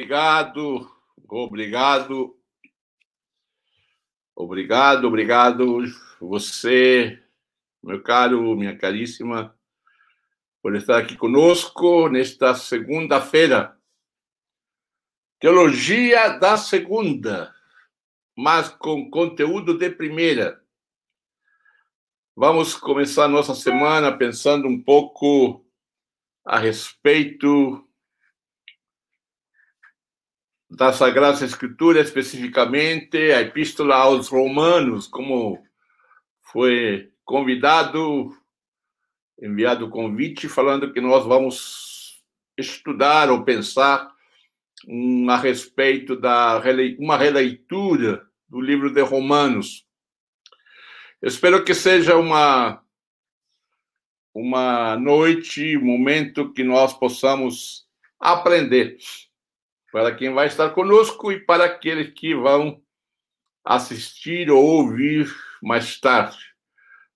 Obrigado, obrigado, obrigado, obrigado você, meu caro, minha caríssima, por estar aqui conosco nesta segunda-feira. Teologia da segunda, mas com conteúdo de primeira. Vamos começar nossa semana pensando um pouco a respeito da Sagrada Escritura, especificamente a Epístola aos Romanos, como foi convidado, enviado o convite, falando que nós vamos estudar ou pensar a respeito da uma releitura do livro de Romanos. Espero que seja uma uma noite, um momento que nós possamos aprender para quem vai estar conosco e para aqueles que vão assistir ou ouvir mais tarde,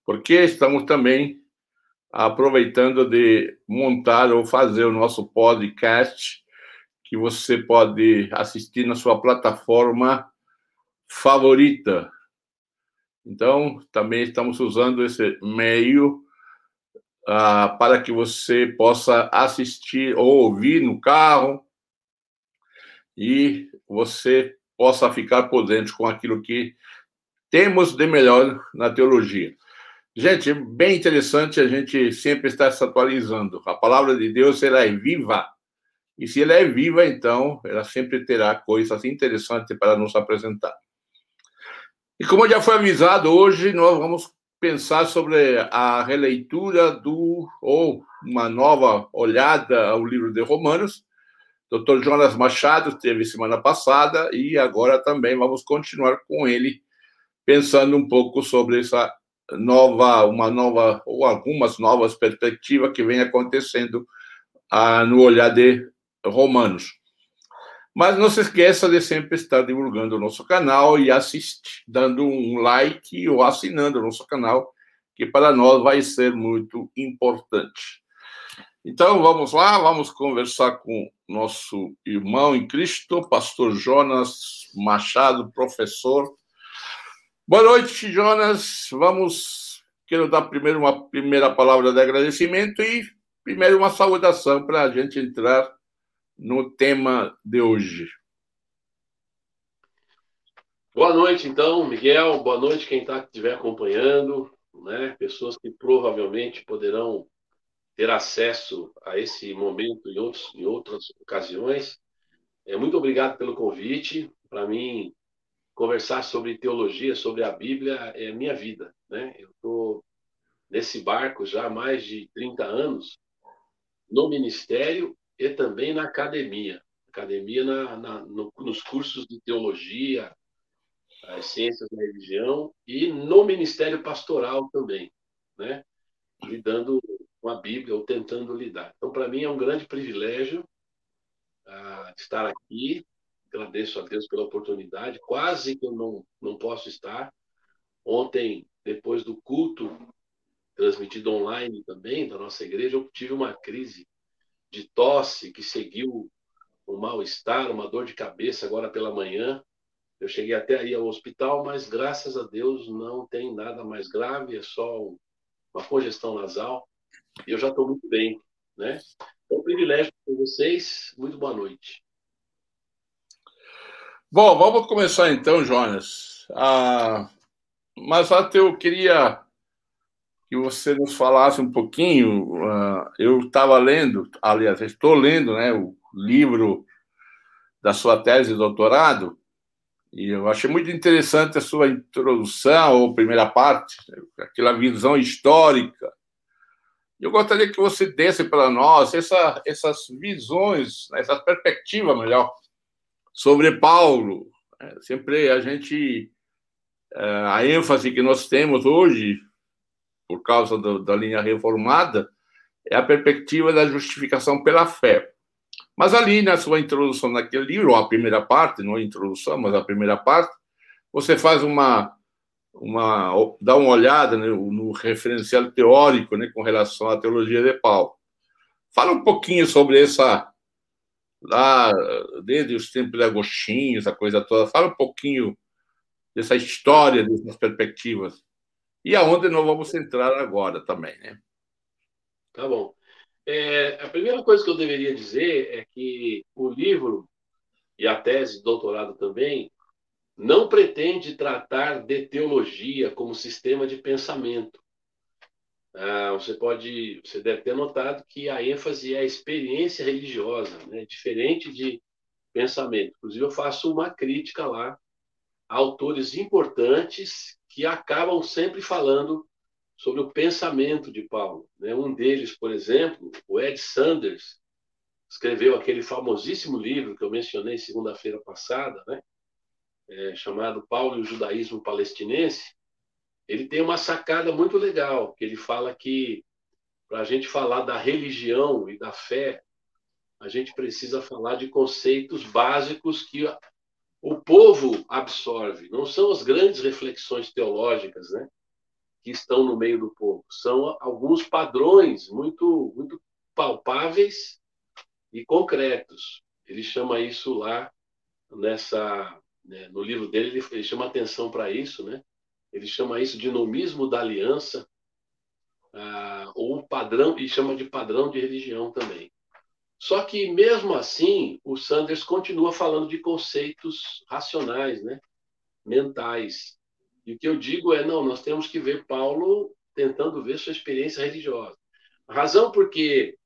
porque estamos também aproveitando de montar ou fazer o nosso podcast, que você pode assistir na sua plataforma favorita. Então, também estamos usando esse meio uh, para que você possa assistir ou ouvir no carro, e você possa ficar por dentro com aquilo que temos de melhor na teologia. Gente, bem interessante a gente sempre estar se atualizando. A palavra de Deus ela é viva. E se ela é viva, então ela sempre terá coisas interessantes para nos apresentar. E como já foi avisado, hoje nós vamos pensar sobre a releitura do ou uma nova olhada ao livro de Romanos, Dr. Jonas Machado teve semana passada e agora também vamos continuar com ele, pensando um pouco sobre essa nova, uma nova ou algumas novas perspectivas que vem acontecendo ah, no olhar de Romanos. Mas não se esqueça de sempre estar divulgando o nosso canal e assistir, dando um like ou assinando o nosso canal, que para nós vai ser muito importante. Então, vamos lá, vamos conversar com nosso irmão em Cristo, pastor Jonas Machado, professor. Boa noite, Jonas. Vamos, quero dar primeiro uma primeira palavra de agradecimento e primeiro uma saudação para a gente entrar no tema de hoje. Boa noite, então, Miguel. Boa noite quem está estiver acompanhando, né? Pessoas que provavelmente poderão ter acesso a esse momento em, outros, em outras ocasiões. É, muito obrigado pelo convite. Para mim, conversar sobre teologia, sobre a Bíblia, é minha vida. Né? Eu estou nesse barco já há mais de 30 anos, no ministério e também na academia. Academia na, na no, nos cursos de teologia, as ciências da religião e no ministério pastoral também, né? lidando com a Bíblia ou tentando lidar. Então, para mim, é um grande privilégio uh, estar aqui. Agradeço a Deus pela oportunidade. Quase que eu não, não posso estar. Ontem, depois do culto, transmitido online também, da nossa igreja, eu tive uma crise de tosse que seguiu um mal-estar, uma dor de cabeça agora pela manhã. Eu cheguei até aí ao hospital, mas graças a Deus não tem nada mais grave, é só uma congestão nasal eu já estou muito bem, né? É um privilégio com vocês. Muito boa noite. Bom, vamos começar então, Jonas. Ah, mas até eu queria que você nos falasse um pouquinho. Ah, eu estava lendo, aliás, estou lendo, né, o livro da sua tese de doutorado e eu achei muito interessante a sua introdução ou primeira parte, aquela visão histórica eu gostaria que você desse para nós essa, essas visões, essa perspectiva melhor, sobre Paulo. É, sempre a gente. É, a ênfase que nós temos hoje, por causa do, da linha reformada, é a perspectiva da justificação pela fé. Mas ali, na sua introdução naquele livro, a primeira parte, não a introdução, mas a primeira parte, você faz uma uma, dar uma olhada né, no referencial teórico né, com relação à teologia de Paulo. Fala um pouquinho sobre essa, lá desde os tempos de Agostinho, essa coisa toda. Fala um pouquinho dessa história, dessas perspectivas. E aonde nós vamos entrar agora também, né? Tá bom. É, a primeira coisa que eu deveria dizer é que o livro e a tese de doutorado também não pretende tratar de teologia como sistema de pensamento. Ah, você pode, você deve ter notado que a ênfase é a experiência religiosa, né? diferente de pensamento. Inclusive, eu faço uma crítica lá a autores importantes que acabam sempre falando sobre o pensamento de Paulo. Né? Um deles, por exemplo, o Ed Sanders, escreveu aquele famosíssimo livro que eu mencionei segunda-feira passada, né? É, chamado Paulo e o Judaísmo Palestinense. Ele tem uma sacada muito legal, que ele fala que para a gente falar da religião e da fé, a gente precisa falar de conceitos básicos que o povo absorve. Não são as grandes reflexões teológicas, né? que estão no meio do povo. São alguns padrões muito, muito palpáveis e concretos. Ele chama isso lá nessa, né, no livro dele ele, ele chama atenção para isso, né? Ele chama isso de nomismo da aliança ah, ou padrão e chama de padrão de religião também. Só que mesmo assim, o Sanders continua falando de conceitos racionais, né? Mentais. E o que eu digo é, não, nós temos que ver Paulo tentando ver sua experiência religiosa. A razão porque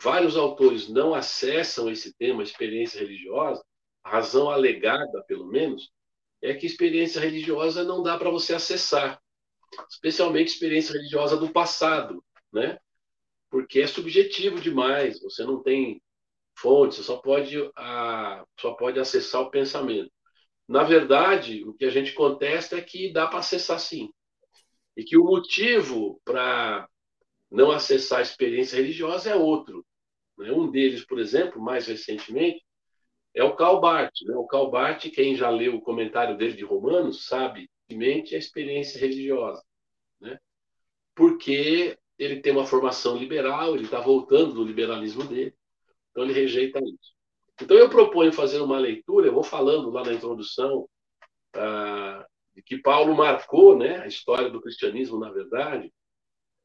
vários autores não acessam esse tema, experiência religiosa, a razão alegada, pelo menos, é que experiência religiosa não dá para você acessar, especialmente experiência religiosa do passado, né? Porque é subjetivo demais, você não tem fonte, você só pode, a, só pode acessar o pensamento. Na verdade, o que a gente contesta é que dá para acessar sim. E que o motivo para não acessar a experiência religiosa é outro. Né? Um deles, por exemplo, mais recentemente, é o Karl Barth. Né? O Karl Barth, quem já leu o comentário dele de Romanos, sabe mente a experiência religiosa. Né? Porque ele tem uma formação liberal, ele está voltando do liberalismo dele, então ele rejeita isso. Então, eu proponho fazer uma leitura, eu vou falando lá na introdução, ah, de que Paulo marcou né, a história do cristianismo, na verdade.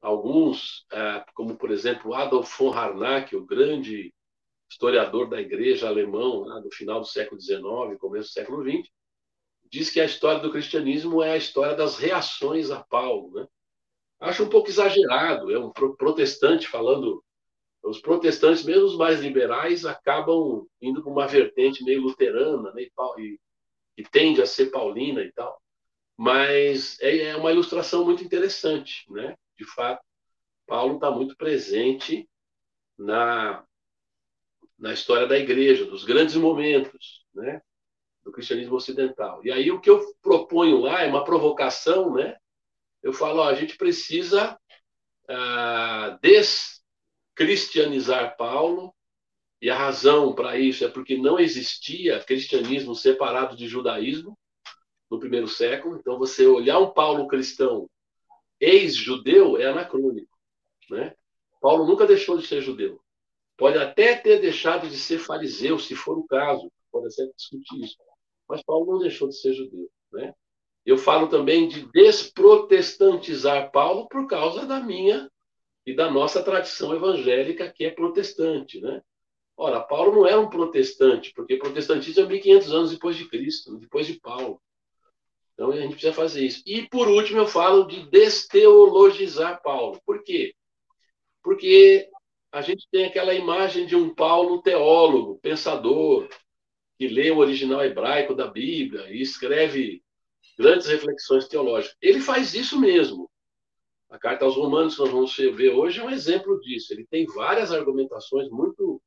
Alguns, ah, como por exemplo Adolf von Harnack, o grande historiador da igreja alemão, lá do final do século XIX, começo do século XX, diz que a história do cristianismo é a história das reações a Paulo. Né? Acho um pouco exagerado, é um protestante falando os protestantes, mesmo os mais liberais, acabam indo para uma vertente meio luterana, né, e, e, tende a ser paulina e tal. Mas é, é uma ilustração muito interessante, né? De fato, Paulo está muito presente na, na história da igreja, dos grandes momentos, né? Do cristianismo ocidental. E aí o que eu proponho lá é uma provocação, né? Eu falo, ó, a gente precisa ah, des cristianizar Paulo, e a razão para isso é porque não existia cristianismo separado de judaísmo no primeiro século. Então, você olhar um Paulo cristão ex-judeu é anacrônico. Né? Paulo nunca deixou de ser judeu. Pode até ter deixado de ser fariseu, se for o caso, pode até discutir isso. Mas Paulo não deixou de ser judeu. Né? Eu falo também de desprotestantizar Paulo por causa da minha e da nossa tradição evangélica, que é protestante, né? Ora, Paulo não era um protestante, porque protestantismo é 1500 anos depois de Cristo, depois de Paulo. Então a gente precisa fazer isso. E por último eu falo de desteologizar Paulo. Por quê? Porque a gente tem aquela imagem de um Paulo teólogo, pensador, que lê o original hebraico da Bíblia e escreve grandes reflexões teológicas. Ele faz isso mesmo. A carta aos Romanos, que nós vamos ver hoje, é um exemplo disso. Ele tem várias argumentações muito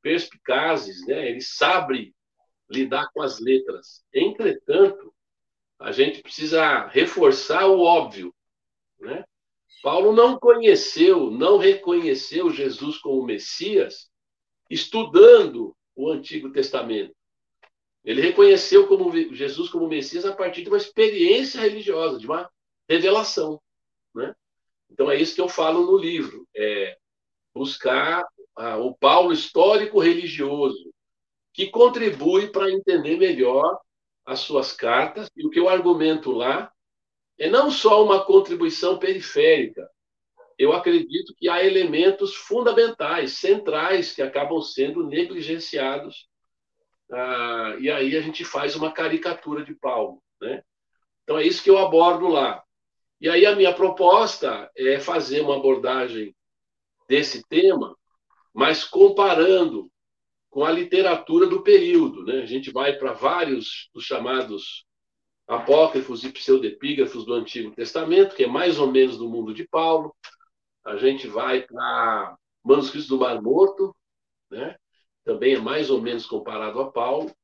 perspicazes, né? ele sabe lidar com as letras. Entretanto, a gente precisa reforçar o óbvio. Né? Paulo não conheceu, não reconheceu Jesus como Messias estudando o Antigo Testamento. Ele reconheceu como Jesus como Messias a partir de uma experiência religiosa, de uma revelação. Né? Então é isso que eu falo no livro, é buscar o Paulo histórico religioso, que contribui para entender melhor as suas cartas. E o que eu argumento lá é não só uma contribuição periférica. Eu acredito que há elementos fundamentais, centrais, que acabam sendo negligenciados. Ah, e aí a gente faz uma caricatura de Paulo. Né? Então é isso que eu abordo lá. E aí a minha proposta é fazer uma abordagem desse tema, mas comparando com a literatura do período. Né? A gente vai para vários dos chamados apócrifos e pseudepígrafos do Antigo Testamento, que é mais ou menos do mundo de Paulo. A gente vai para manuscritos do Mar Morto, né? também é mais ou menos comparado a Paulo.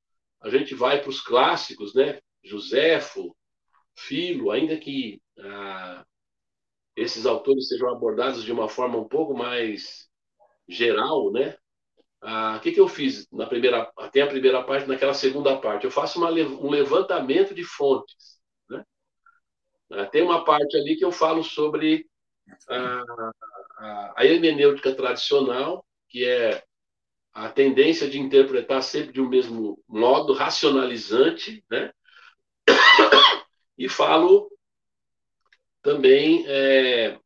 A gente vai para os clássicos, né? Joséfo, Filo, ainda que ah, esses autores sejam abordados de uma forma um pouco mais geral, né? Ah, o que, que eu fiz na primeira, até a primeira parte, naquela segunda parte? Eu faço uma, um levantamento de fontes. Né? Ah, tem uma parte ali que eu falo sobre a, a, a hermenêutica tradicional, que é a tendência de interpretar sempre de um mesmo modo, racionalizante, né? e falo também é,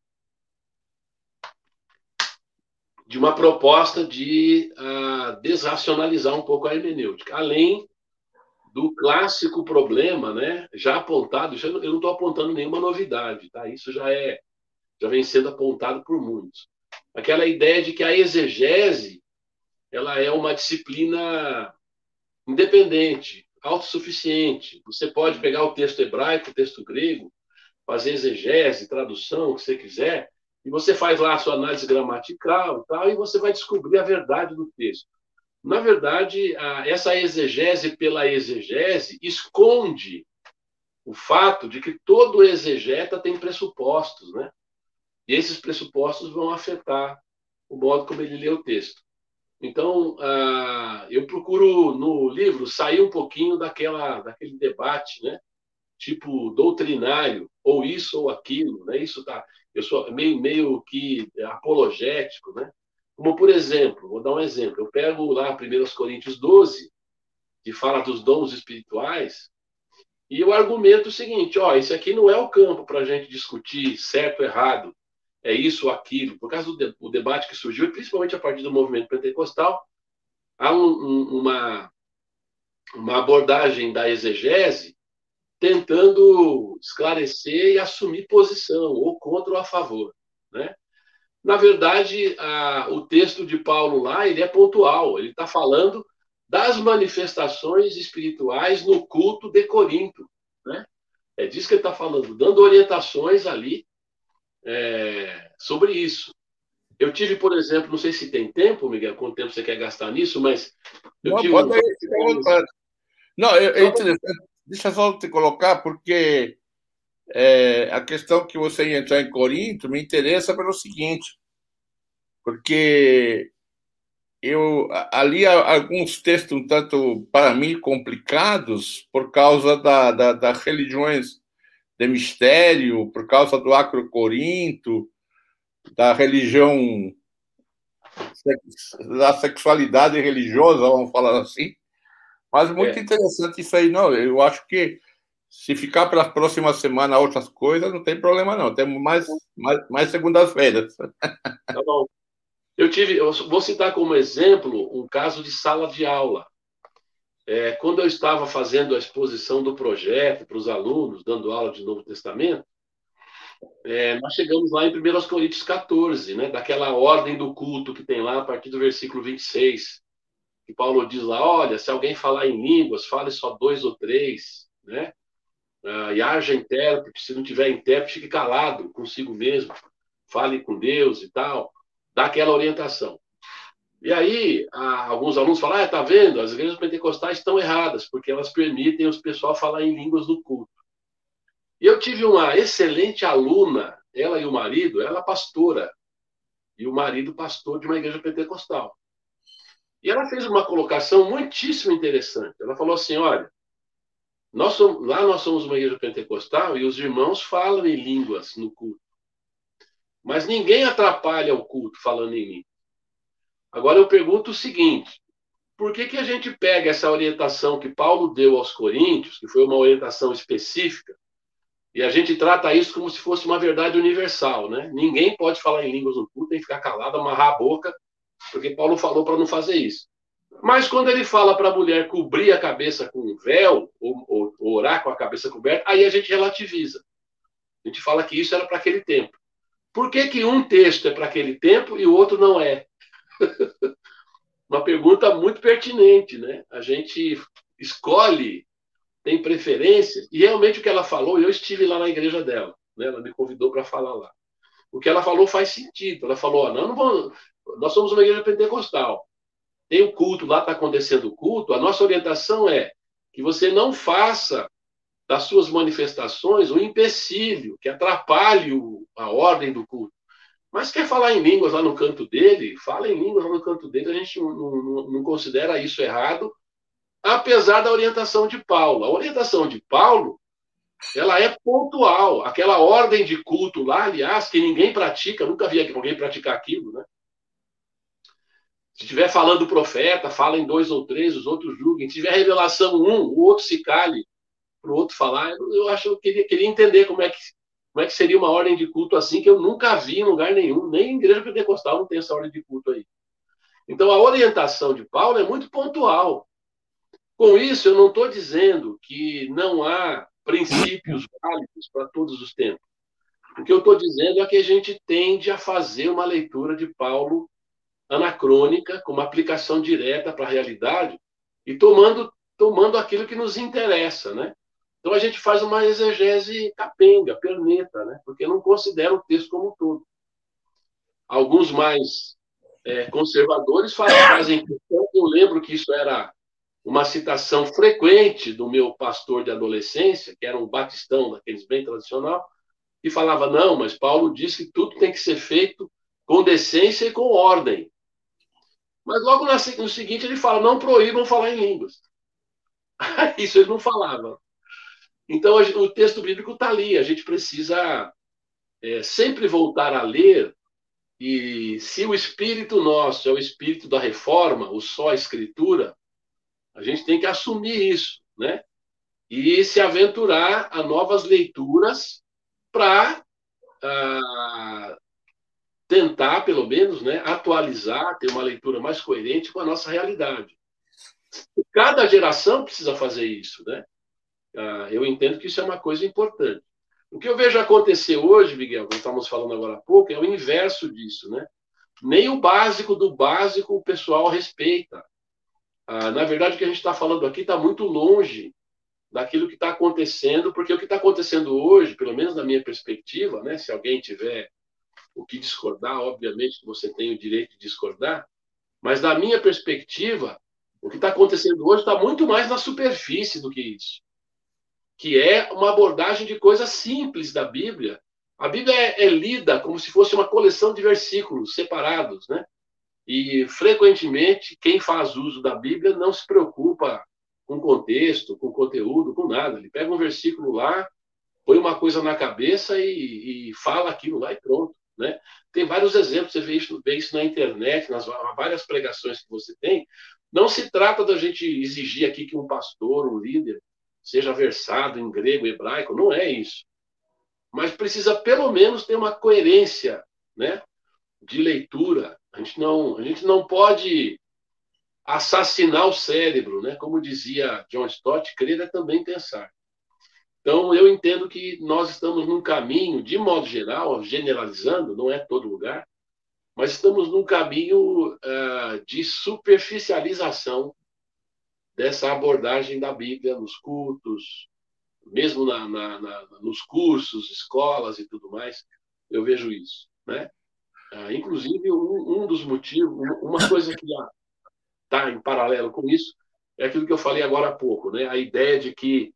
de uma proposta de uh, desracionalizar um pouco a hermenêutica, além do clássico problema, né, já apontado, eu não estou apontando nenhuma novidade, tá? Isso já é, já vem sendo apontado por muitos. Aquela ideia de que a exegese ela é uma disciplina independente, autossuficiente. Você pode pegar o texto hebraico, o texto grego, fazer exegese, tradução, o que você quiser, e você faz lá a sua análise gramatical e tal, e você vai descobrir a verdade do texto. Na verdade, essa exegese pela exegese esconde o fato de que todo exegeta tem pressupostos, né? E esses pressupostos vão afetar o modo como ele lê o texto. Então, eu procuro no livro sair um pouquinho daquela, daquele debate, né? Tipo doutrinário, ou isso ou aquilo, né? Isso tá eu sou meio, meio que apologético, né? Como, por exemplo, vou dar um exemplo. Eu pego lá 1 Coríntios 12, que fala dos dons espirituais, e eu argumento o seguinte: ó, esse aqui não é o campo para a gente discutir certo errado, é isso ou aquilo. Por causa do de, debate que surgiu, principalmente a partir do movimento pentecostal, há um, um, uma, uma abordagem da exegese tentando esclarecer e assumir posição, ou contra ou a favor. Né? Na verdade, a, o texto de Paulo lá ele é pontual, ele está falando das manifestações espirituais no culto de Corinto. Né? É disso que ele está falando, dando orientações ali é, sobre isso. Eu tive, por exemplo, não sei se tem tempo, Miguel, quanto tempo você quer gastar nisso, mas. Eu não, tive pode um... Não, é, é interessante deixa só te colocar, porque é, a questão que você ia entrar em Corinto me interessa pelo seguinte, porque eu ali alguns textos um tanto, para mim, complicados por causa da, da, das religiões de mistério, por causa do Acro Corinto, da religião da sexualidade religiosa, vamos falar assim, mas muito é. interessante isso aí, não. Eu acho que se ficar para a próxima semana outras coisas, não tem problema, não. Temos mais, mais, mais segundas-feiras. Tá bom. Eu tive, eu vou citar como exemplo um caso de sala de aula. É, quando eu estava fazendo a exposição do projeto para os alunos, dando aula de Novo Testamento, é, nós chegamos lá em 1 Coríntios 14, né, daquela ordem do culto que tem lá a partir do versículo 26 que Paulo diz lá, olha, se alguém falar em línguas, fale só dois ou três, né? Ah, e haja intérprete, se não tiver intérprete, fique calado consigo mesmo, fale com Deus e tal, dá aquela orientação. E aí, alguns alunos falam, ah, tá vendo, as igrejas pentecostais estão erradas, porque elas permitem os pessoal falar em línguas do culto. E eu tive uma excelente aluna, ela e o marido, ela pastora, e o marido pastor de uma igreja pentecostal. E ela fez uma colocação muitíssimo interessante. Ela falou assim: olha, nós somos, lá nós somos uma igreja pentecostal e os irmãos falam em línguas no culto. Mas ninguém atrapalha o culto falando em línguas. Agora eu pergunto o seguinte: por que, que a gente pega essa orientação que Paulo deu aos Coríntios, que foi uma orientação específica, e a gente trata isso como se fosse uma verdade universal, né? Ninguém pode falar em línguas no culto, tem que ficar calado, amarrar a boca, porque Paulo falou para não fazer isso. Mas quando ele fala para a mulher cobrir a cabeça com um véu, ou, ou, ou, orar com a cabeça coberta, aí a gente relativiza. A gente fala que isso era para aquele tempo. Por que, que um texto é para aquele tempo e o outro não é? Uma pergunta muito pertinente, né? A gente escolhe, tem preferências, e realmente o que ela falou, eu estive lá na igreja dela, né? Ela me convidou para falar lá. O que ela falou faz sentido. Ela falou: não, não vamos, nós somos uma igreja pentecostal. Tem o culto, lá está acontecendo o culto. A nossa orientação é que você não faça das suas manifestações um empecilho que atrapalhe a ordem do culto. Mas quer falar em línguas lá no canto dele? Fala em línguas lá no canto dele. A gente não, não, não considera isso errado, apesar da orientação de Paulo. A orientação de Paulo ela é pontual. Aquela ordem de culto lá, aliás, que ninguém pratica, nunca vi alguém praticar aquilo, né? Se estiver falando o profeta, fala em dois ou três, os outros julguem. Se tiver revelação um, o outro se cale para o outro falar. Eu acho que queria, queria entender como é, que, como é que seria uma ordem de culto assim, que eu nunca vi em lugar nenhum, nem em igreja pentecostal não tem essa ordem de culto aí. Então, a orientação de Paulo é muito pontual. Com isso, eu não estou dizendo que não há princípios válidos para todos os tempos. O que eu estou dizendo é que a gente tende a fazer uma leitura de Paulo anacrônica, com uma aplicação direta para a realidade e tomando, tomando aquilo que nos interessa, né? Então a gente faz uma exegese capenga, perneta, né? Porque não considera o texto como um todo. Alguns mais é, conservadores fazem eu lembro que isso era uma citação frequente do meu pastor de adolescência, que era um batistão daqueles bem tradicional, e falava: não, mas Paulo diz que tudo tem que ser feito com decência e com ordem. Mas logo no seguinte ele fala: não proíbam falar em línguas. Isso ele não falava. Então o texto bíblico está ali. A gente precisa é, sempre voltar a ler. E se o espírito nosso é o espírito da reforma, o só a escritura, a gente tem que assumir isso, né? E se aventurar a novas leituras para ah, tentar, pelo menos, né, atualizar, ter uma leitura mais coerente com a nossa realidade. Cada geração precisa fazer isso, né? Ah, eu entendo que isso é uma coisa importante. O que eu vejo acontecer hoje, Miguel, como estamos falando agora há pouco, é o inverso disso, né? Nem o básico do básico o pessoal respeita. Ah, na verdade, o que a gente está falando aqui está muito longe daquilo que está acontecendo, porque o que está acontecendo hoje, pelo menos na minha perspectiva, né, se alguém tiver o que discordar, obviamente que você tem o direito de discordar, mas da minha perspectiva, o que está acontecendo hoje está muito mais na superfície do que isso, que é uma abordagem de coisas simples da Bíblia. A Bíblia é, é lida como se fosse uma coleção de versículos separados, né? E frequentemente quem faz uso da Bíblia não se preocupa com contexto, com conteúdo, com nada. Ele pega um versículo lá, põe uma coisa na cabeça e, e fala aquilo lá e pronto. Né? Tem vários exemplos, você vê isso, vê isso na internet, nas várias pregações que você tem. Não se trata da gente exigir aqui que um pastor, um líder, seja versado em grego, hebraico, não é isso. Mas precisa pelo menos ter uma coerência né, de leitura. A gente não, a gente não pode assassinar o cérebro, né? como dizia John Stott, crer é também pensar. Então, eu entendo que nós estamos num caminho, de modo geral, generalizando, não é todo lugar, mas estamos num caminho uh, de superficialização dessa abordagem da Bíblia nos cultos, mesmo na, na, na, nos cursos, escolas e tudo mais, eu vejo isso. Né? Uh, inclusive, um, um, dos motivos, uma coisa que está em paralelo com isso, é aquilo que eu falei agora há pouco, né? a ideia de que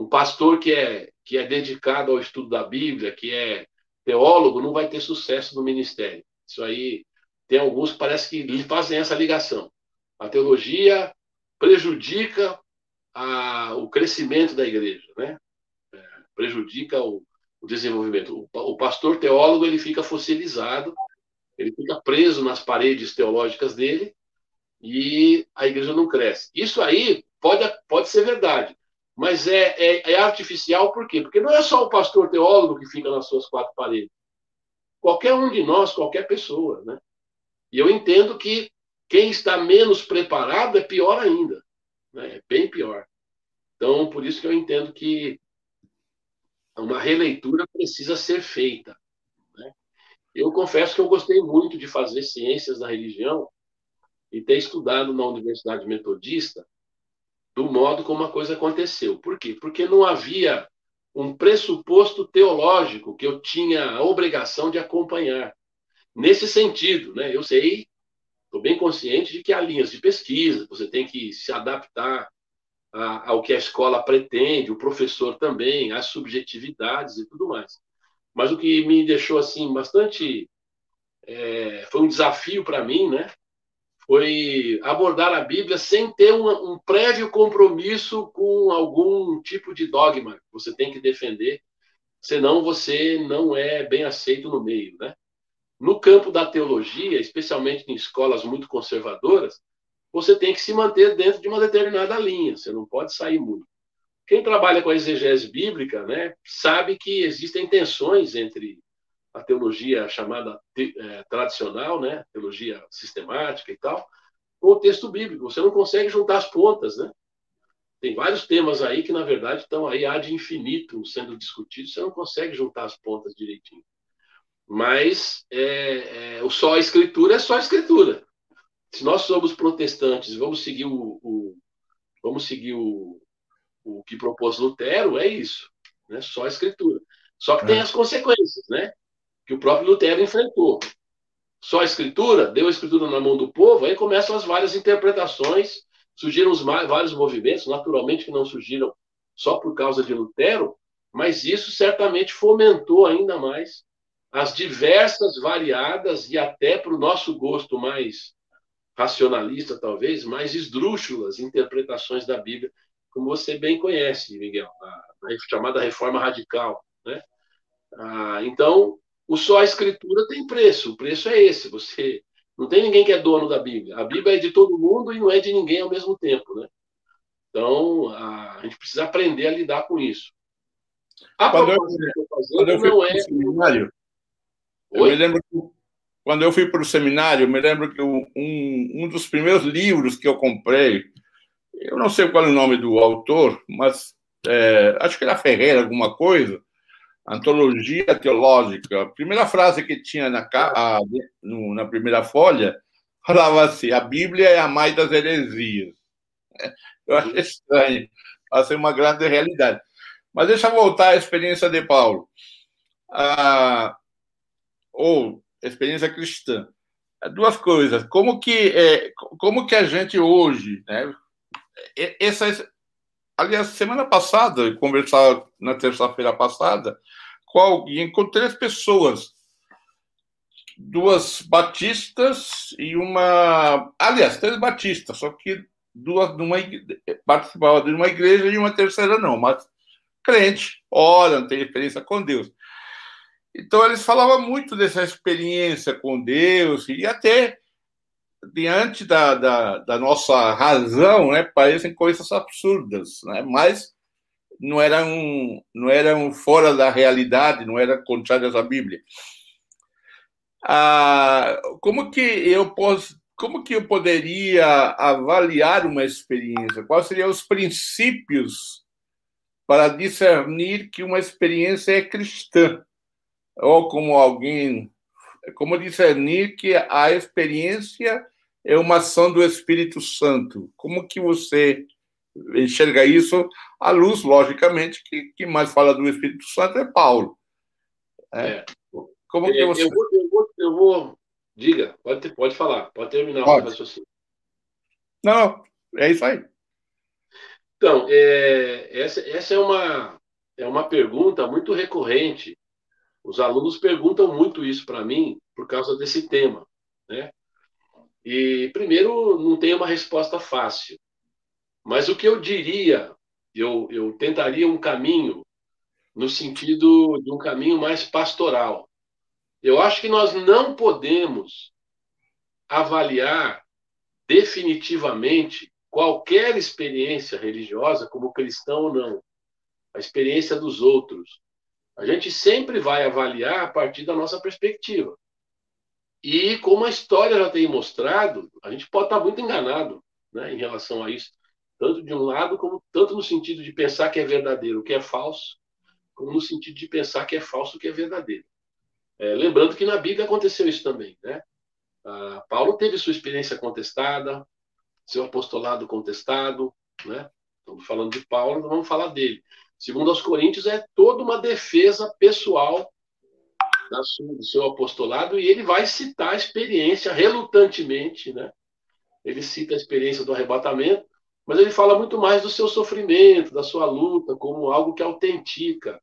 um pastor que é, que é dedicado ao estudo da Bíblia, que é teólogo, não vai ter sucesso no ministério. Isso aí tem alguns que parece que fazem essa ligação. A teologia prejudica a, o crescimento da igreja, né? É, prejudica o, o desenvolvimento. O, o, pastor teólogo ele fica fossilizado, ele fica preso nas paredes teológicas dele e a igreja não cresce. Isso aí pode, pode ser verdade, mas é, é, é artificial por quê? Porque não é só o pastor teólogo que fica nas suas quatro paredes. Qualquer um de nós, qualquer pessoa, né? E eu entendo que quem está menos preparado é pior ainda, né? é bem pior. Então, por isso que eu entendo que uma releitura precisa ser feita. Né? Eu confesso que eu gostei muito de fazer ciências da religião e ter estudado na Universidade Metodista do modo como a coisa aconteceu. Por quê? Porque não havia um pressuposto teológico que eu tinha a obrigação de acompanhar. Nesse sentido, né? eu sei, estou bem consciente de que há linhas de pesquisa, você tem que se adaptar a, ao que a escola pretende, o professor também, as subjetividades e tudo mais. Mas o que me deixou assim bastante é, foi um desafio para mim, né? Foi abordar a Bíblia sem ter um, um prévio compromisso com algum tipo de dogma que você tem que defender, senão você não é bem aceito no meio, né? No campo da teologia, especialmente em escolas muito conservadoras, você tem que se manter dentro de uma determinada linha, você não pode sair muito. Quem trabalha com a exegese bíblica né, sabe que existem tensões entre a teologia chamada é, tradicional, né, teologia sistemática e tal, com o texto bíblico. Você não consegue juntar as pontas, né? Tem vários temas aí que, na verdade, estão aí há de infinito sendo discutidos, você não consegue juntar as pontas direitinho. Mas é, é, o só a escritura é só a escritura se nós somos protestantes, vamos seguir o, o vamos seguir o, o que propôs Lutero, é isso, né? Só a escritura. Só que é. tem as consequências, né? Que o próprio Lutero enfrentou. Só a escritura, deu a escritura na mão do povo, aí começam as várias interpretações, surgiram os vários movimentos, naturalmente que não surgiram só por causa de Lutero, mas isso certamente fomentou ainda mais as diversas, variadas e até para o nosso gosto mais racionalista, talvez, mais esdrúxulas interpretações da Bíblia, como você bem conhece, Miguel, a, a chamada reforma radical. Né? Ah, então, o só a escritura tem preço, o preço é esse. Você não tem ninguém que é dono da Bíblia. A Bíblia é de todo mundo e não é de ninguém ao mesmo tempo, né? Então, a, gente precisa aprender a lidar com isso. A quando eu, quando eu não é. Seminário, eu me lembro quando eu fui para o seminário, me lembro que um, um dos primeiros livros que eu comprei, eu não sei qual é o nome do autor, mas é, acho que era Ferreira, alguma coisa, Antologia Teológica. A primeira frase que tinha na, a, no, na primeira folha falava assim: a Bíblia é a mãe das heresias. Eu achei estranho, ser uma grande realidade. Mas deixa eu voltar à experiência de Paulo. Ah, ou experiência cristã. Duas coisas. Como que, é, como que a gente hoje, né? Essa, aliás, semana passada, eu conversava na terça-feira passada com alguém, com três pessoas, duas batistas e uma, aliás, três batistas, só que duas numa participavam de uma igreja e uma terceira não, mas crente, oram, tem experiência com Deus. Então, eles falavam muito dessa experiência com Deus e até diante da, da, da nossa razão, né, parecem coisas absurdas, né, mas não eram, não fora da realidade, não eram contrárias à Bíblia. Ah, como que eu posso, como que eu poderia avaliar uma experiência? Quais seriam os princípios para discernir que uma experiência é cristã? ou como alguém, como discernir que a experiência é uma ação do Espírito Santo. Como que você enxerga isso à luz, logicamente, que quem mais fala do Espírito Santo é Paulo. É. é. Como que você... Eu vou, eu vou, eu vou... Diga, pode, pode falar, pode terminar pode. o raciocínio. Não, é isso aí. Então, é, essa, essa é, uma, é uma pergunta muito recorrente os alunos perguntam muito isso para mim por causa desse tema, né? E primeiro não tem uma resposta fácil, mas o que eu diria, eu, eu tentaria um caminho no sentido de um caminho mais pastoral. Eu acho que nós não podemos avaliar definitivamente qualquer experiência religiosa, como cristão ou não, a experiência dos outros. A gente sempre vai avaliar a partir da nossa perspectiva. E como a história já tem mostrado, a gente pode estar muito enganado né, em relação a isso, tanto de um lado como tanto no sentido de pensar que é verdadeiro o que é falso, como no sentido de pensar que é falso o que é verdadeiro. É, lembrando que na Bíblia aconteceu isso também, né? Ah, Paulo teve sua experiência contestada, seu apostolado contestado, né? Estamos falando de Paulo, vamos falar dele. Segundo aos Coríntios, é toda uma defesa pessoal do seu apostolado e ele vai citar a experiência relutantemente, né? Ele cita a experiência do arrebatamento, mas ele fala muito mais do seu sofrimento, da sua luta, como algo que autentica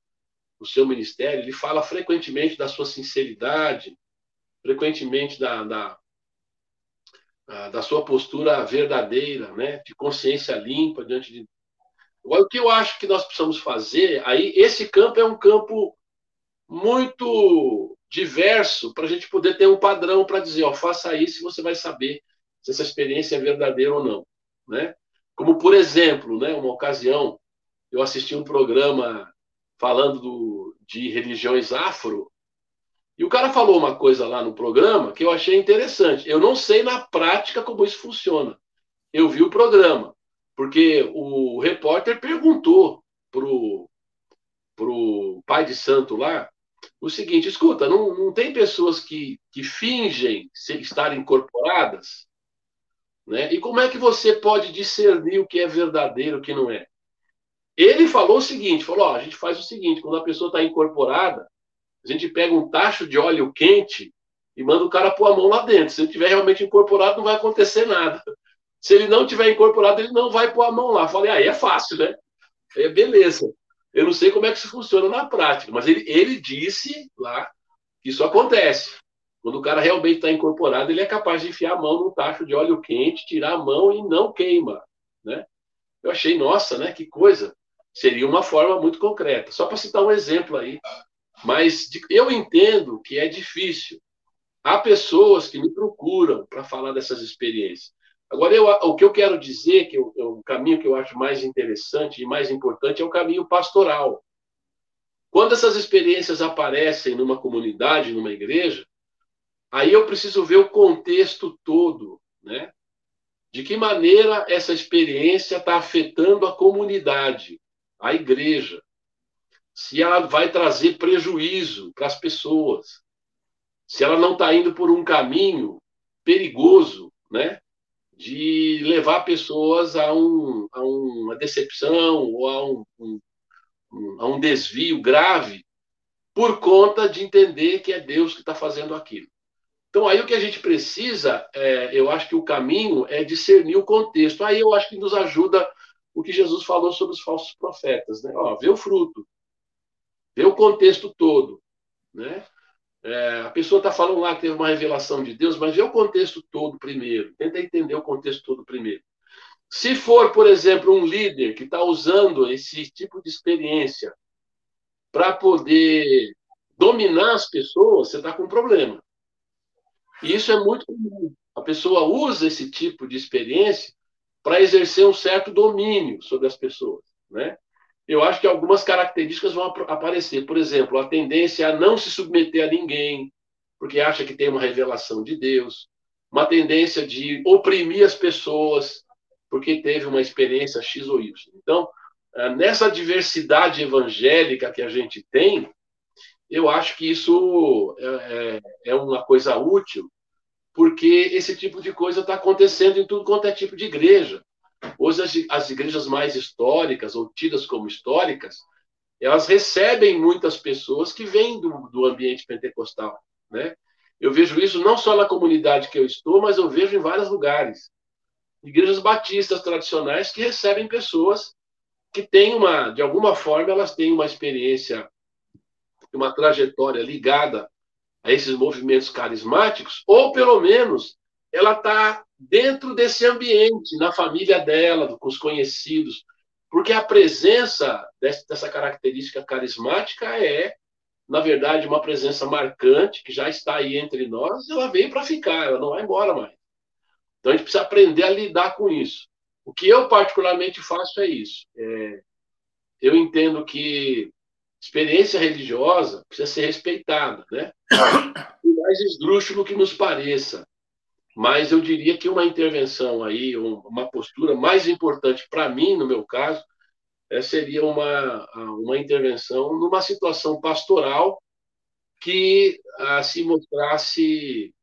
o seu ministério. Ele fala frequentemente da sua sinceridade, frequentemente da, da, da sua postura verdadeira, né? De consciência limpa diante de. Agora, o que eu acho que nós precisamos fazer, aí, esse campo é um campo muito diverso para a gente poder ter um padrão para dizer, ó, faça isso e você vai saber se essa experiência é verdadeira ou não, né? Como por exemplo, né, uma ocasião eu assisti um programa falando do, de religiões afro e o cara falou uma coisa lá no programa que eu achei interessante. Eu não sei na prática como isso funciona. Eu vi o programa porque o repórter perguntou pro pro pai de santo lá o seguinte: escuta, não, não tem pessoas que, que fingem estar incorporadas? Né? E como é que você pode discernir o que é verdadeiro e o que não é? Ele falou o seguinte: falou, a gente faz o seguinte, quando a pessoa está incorporada, a gente pega um tacho de óleo quente e manda o cara pôr a mão lá dentro. Se ele estiver realmente incorporado, não vai acontecer nada. Se ele não tiver incorporado, ele não vai pôr a mão lá. Falei, aí é fácil, né? É beleza. Eu não sei como é que isso funciona na prática, mas ele, ele disse lá que isso acontece. Quando o cara realmente está incorporado, ele é capaz de enfiar a mão num tacho de óleo quente, tirar a mão e não queima. Né? Eu achei, nossa, né? Que coisa. Seria uma forma muito concreta. Só para citar um exemplo aí. Mas eu entendo que é difícil. Há pessoas que me procuram para falar dessas experiências. Agora, eu, o que eu quero dizer, que eu, o caminho que eu acho mais interessante e mais importante é o caminho pastoral. Quando essas experiências aparecem numa comunidade, numa igreja, aí eu preciso ver o contexto todo, né? De que maneira essa experiência está afetando a comunidade, a igreja. Se ela vai trazer prejuízo para as pessoas. Se ela não está indo por um caminho perigoso, né? De levar pessoas a, um, a uma decepção ou a um, um, a um desvio grave por conta de entender que é Deus que está fazendo aquilo. Então, aí o que a gente precisa, é, eu acho que o caminho é discernir o contexto. Aí eu acho que nos ajuda o que Jesus falou sobre os falsos profetas. Né? Ó, vê o fruto, vê o contexto todo. Né? É, a pessoa está falando lá que teve uma revelação de Deus, mas vê o contexto todo primeiro. Tenta entender o contexto todo primeiro. Se for, por exemplo, um líder que está usando esse tipo de experiência para poder dominar as pessoas, você está com um problema. E isso é muito comum. A pessoa usa esse tipo de experiência para exercer um certo domínio sobre as pessoas, né? Eu acho que algumas características vão aparecer. Por exemplo, a tendência a não se submeter a ninguém, porque acha que tem uma revelação de Deus. Uma tendência de oprimir as pessoas, porque teve uma experiência X ou Y. Então, eh, nessa diversidade evangélica que a gente tem, eu acho que isso é, é, é uma coisa útil, porque esse tipo de coisa está acontecendo em tudo quanto é tipo de igreja. Hoje, as, as igrejas mais históricas, ou tidas como históricas, elas recebem muitas pessoas que vêm do, do ambiente pentecostal. Né? Eu vejo isso não só na comunidade que eu estou, mas eu vejo em vários lugares. Igrejas batistas tradicionais que recebem pessoas que têm uma, de alguma forma, elas têm uma experiência, uma trajetória ligada a esses movimentos carismáticos, ou pelo menos ela está dentro desse ambiente, na família dela, com os conhecidos, porque a presença dessa característica carismática é, na verdade, uma presença marcante que já está aí entre nós, ela veio para ficar, ela não vai embora mais. Então a gente precisa aprender a lidar com isso. O que eu particularmente faço é isso. É, eu entendo que experiência religiosa precisa ser respeitada, né? Por mais esdrúxulo que nos pareça. Mas eu diria que uma intervenção aí, uma postura mais importante para mim, no meu caso, é, seria uma, uma intervenção numa situação pastoral que ah, se mostrasse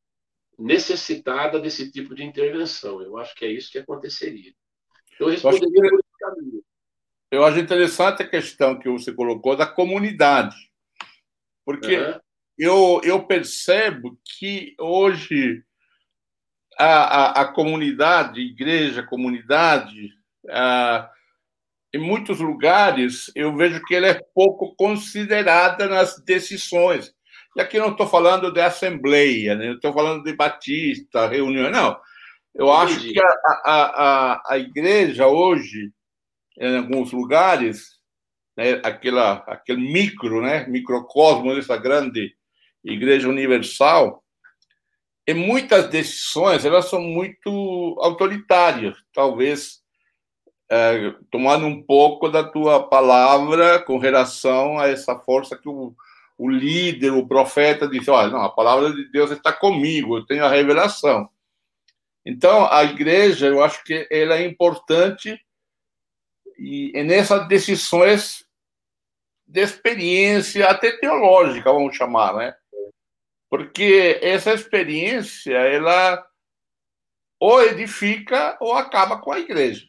necessitada desse tipo de intervenção. Eu acho que é isso que aconteceria. Eu responderia eu por esse caminho. Eu acho interessante a questão que você colocou da comunidade, porque uhum. eu, eu percebo que hoje a, a, a comunidade, igreja, comunidade, a, em muitos lugares eu vejo que ela é pouco considerada nas decisões. E aqui não estou falando de assembleia, né? não estou falando de batista, reunião, não. Eu acho que a, a, a, a igreja hoje, em alguns lugares, né, aquela, aquele micro, né, microcosmo dessa grande igreja universal, e muitas decisões elas são muito autoritárias, talvez é, tomando um pouco da tua palavra com relação a essa força que o, o líder, o profeta disse, olha, não, a palavra de Deus está comigo, eu tenho a revelação. Então, a igreja, eu acho que ela é importante e, e nessas decisões de experiência, até teológica, vamos chamar, né? Porque essa experiência, ela ou edifica ou acaba com a igreja.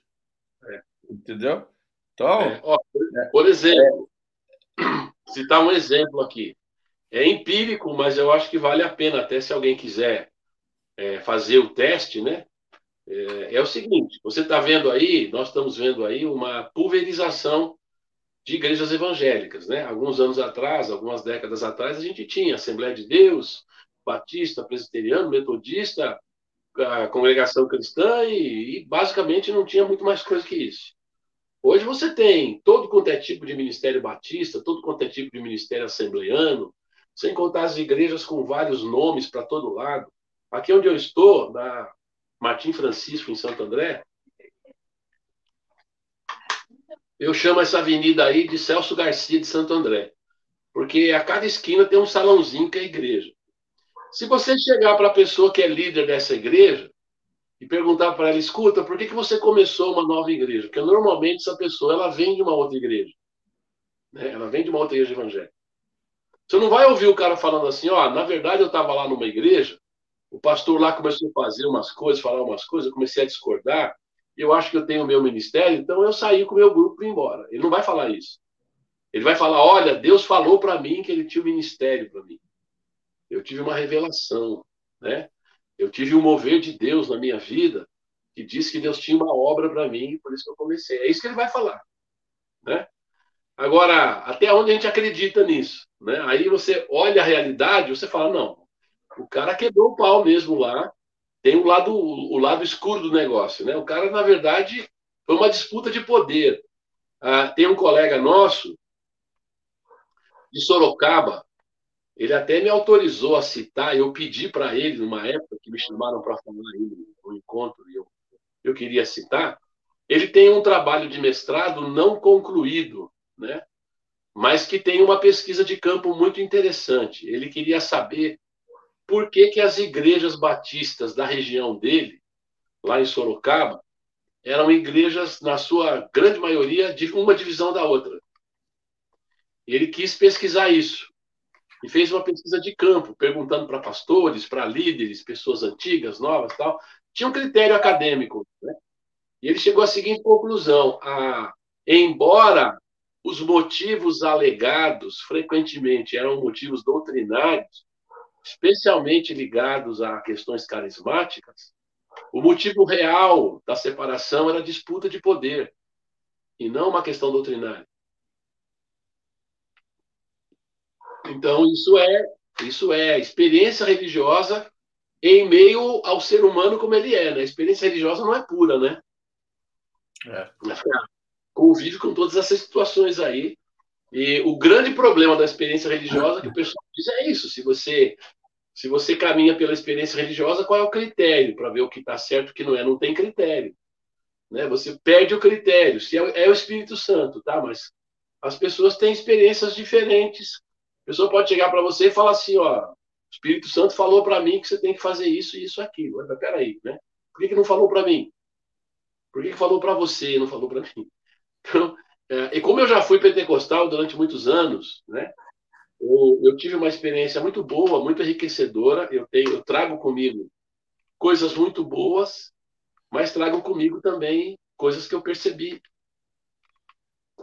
É. Entendeu? Então. É. Ó, por exemplo, é... citar um exemplo aqui. É empírico, mas eu acho que vale a pena, até se alguém quiser é, fazer o teste, né? É, é o seguinte: você está vendo aí, nós estamos vendo aí uma pulverização de igrejas evangélicas, né? Alguns anos atrás, algumas décadas atrás, a gente tinha Assembleia de Deus, Batista, Presbiteriano, Metodista, Congregação Cristã e, e basicamente não tinha muito mais coisa que isso. Hoje você tem todo quanto é tipo de ministério batista, todo quanto é tipo de ministério assembleano, sem contar as igrejas com vários nomes para todo lado. Aqui onde eu estou, na Martim Francisco, em Santo André, eu chamo essa avenida aí de Celso Garcia de Santo André, porque a cada esquina tem um salãozinho que é igreja. Se você chegar para a pessoa que é líder dessa igreja e perguntar para ela, escuta, por que, que você começou uma nova igreja? Porque normalmente essa pessoa ela vem de uma outra igreja. Né? Ela vem de uma outra igreja evangélica. Você não vai ouvir o cara falando assim, ó, na verdade eu estava lá numa igreja, o pastor lá começou a fazer umas coisas, falar umas coisas, eu comecei a discordar, eu acho que eu tenho o meu ministério, então eu saí com o meu grupo e embora. Ele não vai falar isso. Ele vai falar: olha, Deus falou para mim que ele tinha um ministério para mim. Eu tive uma revelação, né? Eu tive um mover de Deus na minha vida que disse que Deus tinha uma obra para mim, por isso que eu comecei. É isso que ele vai falar, né? Agora, até onde a gente acredita nisso, né? Aí você olha a realidade, você fala: não, o cara quebrou o pau mesmo lá, tem o lado, o lado escuro do negócio, né? O cara, na verdade, foi uma disputa de poder. Ah, tem um colega nosso de Sorocaba, ele até me autorizou a citar, eu pedi para ele, numa época que me chamaram para falar aí no encontro, e eu, eu queria citar, ele tem um trabalho de mestrado não concluído, né? mas que tem uma pesquisa de campo muito interessante. Ele queria saber por que, que as igrejas batistas da região dele, lá em Sorocaba, eram igrejas, na sua grande maioria, de uma divisão da outra. Ele quis pesquisar isso e fez uma pesquisa de campo, perguntando para pastores, para líderes, pessoas antigas, novas, tal. Tinha um critério acadêmico, né? E ele chegou à seguinte conclusão: a, embora os motivos alegados frequentemente eram motivos doutrinários, especialmente ligados a questões carismáticas, o motivo real da separação era a disputa de poder e não uma questão doutrinária. Então isso é isso é experiência religiosa em meio ao ser humano como ele é. Né? A experiência religiosa não é pura, né? É. Convive com todas essas situações aí. E o grande problema da experiência religiosa que o pessoal diz é isso. Se você Se você caminha pela experiência religiosa, qual é o critério para ver o que está certo e o que não é? Não tem critério. Né? Você perde o critério. Se é, é o Espírito Santo, tá? Mas as pessoas têm experiências diferentes. A pessoa pode chegar para você e falar assim, ó, o Espírito Santo falou para mim que você tem que fazer isso e isso aquilo. Mas peraí, né? Por que, que não falou para mim? Por que, que falou para você e não falou para mim? Então, e como eu já fui pentecostal durante muitos anos, né? Eu, eu, tive uma experiência muito boa, muito enriquecedora. Eu tenho, eu trago comigo coisas muito boas, mas trago comigo também coisas que eu percebi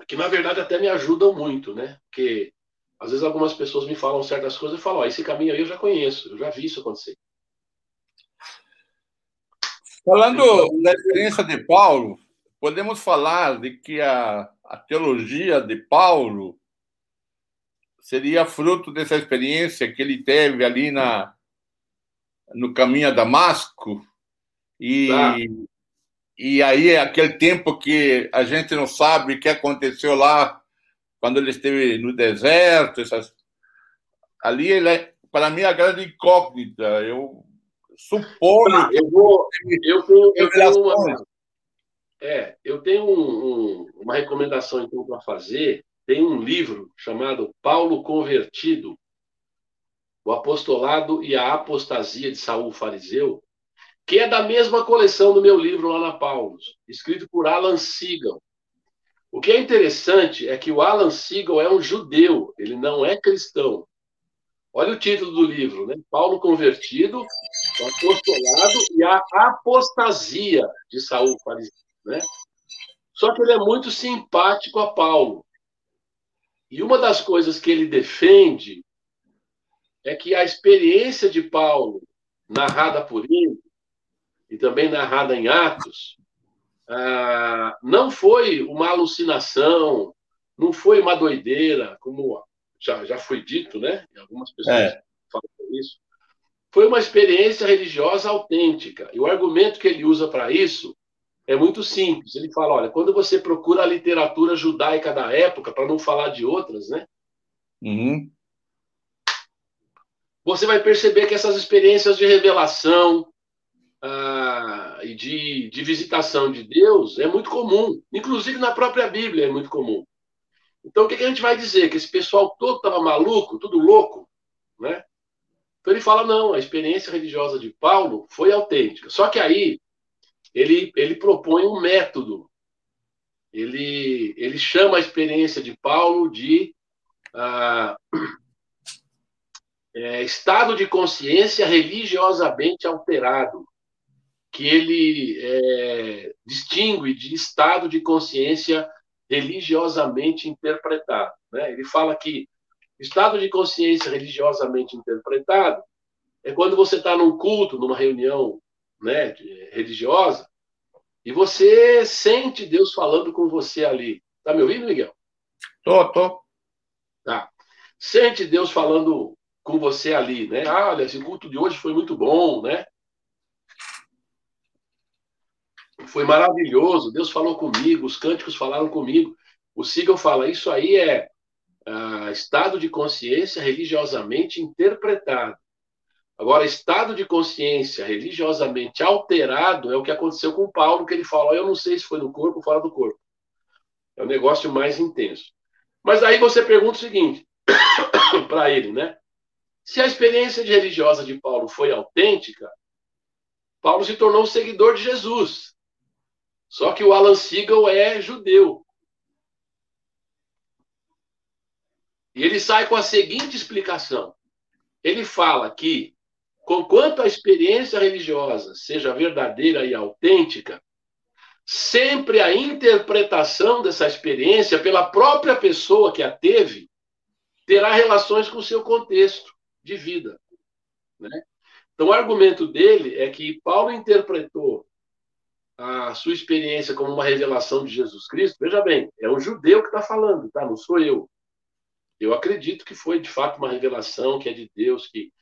que na verdade até me ajudam muito, né? Porque às vezes algumas pessoas me falam certas coisas e falam, oh, esse caminho aí eu já conheço, eu já vi isso acontecer. Falando da experiência de Paulo, podemos falar de que a, a teologia de Paulo seria fruto dessa experiência que ele teve ali na, no caminho a Damasco. E, tá. e aí, é aquele tempo que a gente não sabe o que aconteceu lá, quando ele esteve no deserto, essas... ali, ele é, para mim, a grande incógnita. Eu suponho. Ah, eu, vou, eu tenho, eu tenho uma. É, eu tenho um, um, uma recomendação então para fazer tem um livro chamado Paulo Convertido, o apostolado e a apostasia de Saul fariseu, que é da mesma coleção do meu livro lá na Paulo, escrito por Alan Siegel. O que é interessante é que o Alan Siegel é um judeu, ele não é cristão. Olha o título do livro, né? Paulo convertido, o apostolado e a apostasia de Saul fariseu, né? Só que ele é muito simpático a Paulo. E uma das coisas que ele defende é que a experiência de Paulo, narrada por ele, e também narrada em Atos, ah, não foi uma alucinação, não foi uma doideira, como já, já foi dito, né? Algumas pessoas é. falam isso. Foi uma experiência religiosa autêntica. E o argumento que ele usa para isso é muito simples. Ele fala: olha, quando você procura a literatura judaica da época, para não falar de outras, né? Uhum. Você vai perceber que essas experiências de revelação ah, e de, de visitação de Deus é muito comum. Inclusive na própria Bíblia é muito comum. Então o que, que a gente vai dizer? Que esse pessoal todo estava maluco, tudo louco, né? Então ele fala: não, a experiência religiosa de Paulo foi autêntica. Só que aí ele, ele propõe um método. Ele, ele chama a experiência de Paulo de ah, é, estado de consciência religiosamente alterado, que ele é, distingue de estado de consciência religiosamente interpretado. Né? Ele fala que estado de consciência religiosamente interpretado é quando você está num culto, numa reunião né, religiosa, e você sente Deus falando com você ali. Tá me ouvindo, Miguel? Tô, tô. Tá. Sente Deus falando com você ali, né? Ah, olha, esse culto de hoje foi muito bom, né? Foi maravilhoso, Deus falou comigo, os cânticos falaram comigo. O Siegel fala, isso aí é ah, estado de consciência religiosamente interpretado. Agora, estado de consciência religiosamente alterado é o que aconteceu com Paulo, que ele fala: eu não sei se foi no corpo ou fora do corpo. É um negócio mais intenso. Mas aí você pergunta o seguinte para ele, né? Se a experiência religiosa de Paulo foi autêntica, Paulo se tornou seguidor de Jesus. Só que o Alan Siegel é judeu. E ele sai com a seguinte explicação. Ele fala que Conquanto a experiência religiosa seja verdadeira e autêntica, sempre a interpretação dessa experiência pela própria pessoa que a teve terá relações com o seu contexto de vida. Né? Então, o argumento dele é que Paulo interpretou a sua experiência como uma revelação de Jesus Cristo. Veja bem, é um judeu que está falando, tá? não sou eu. Eu acredito que foi de fato uma revelação que é de Deus, que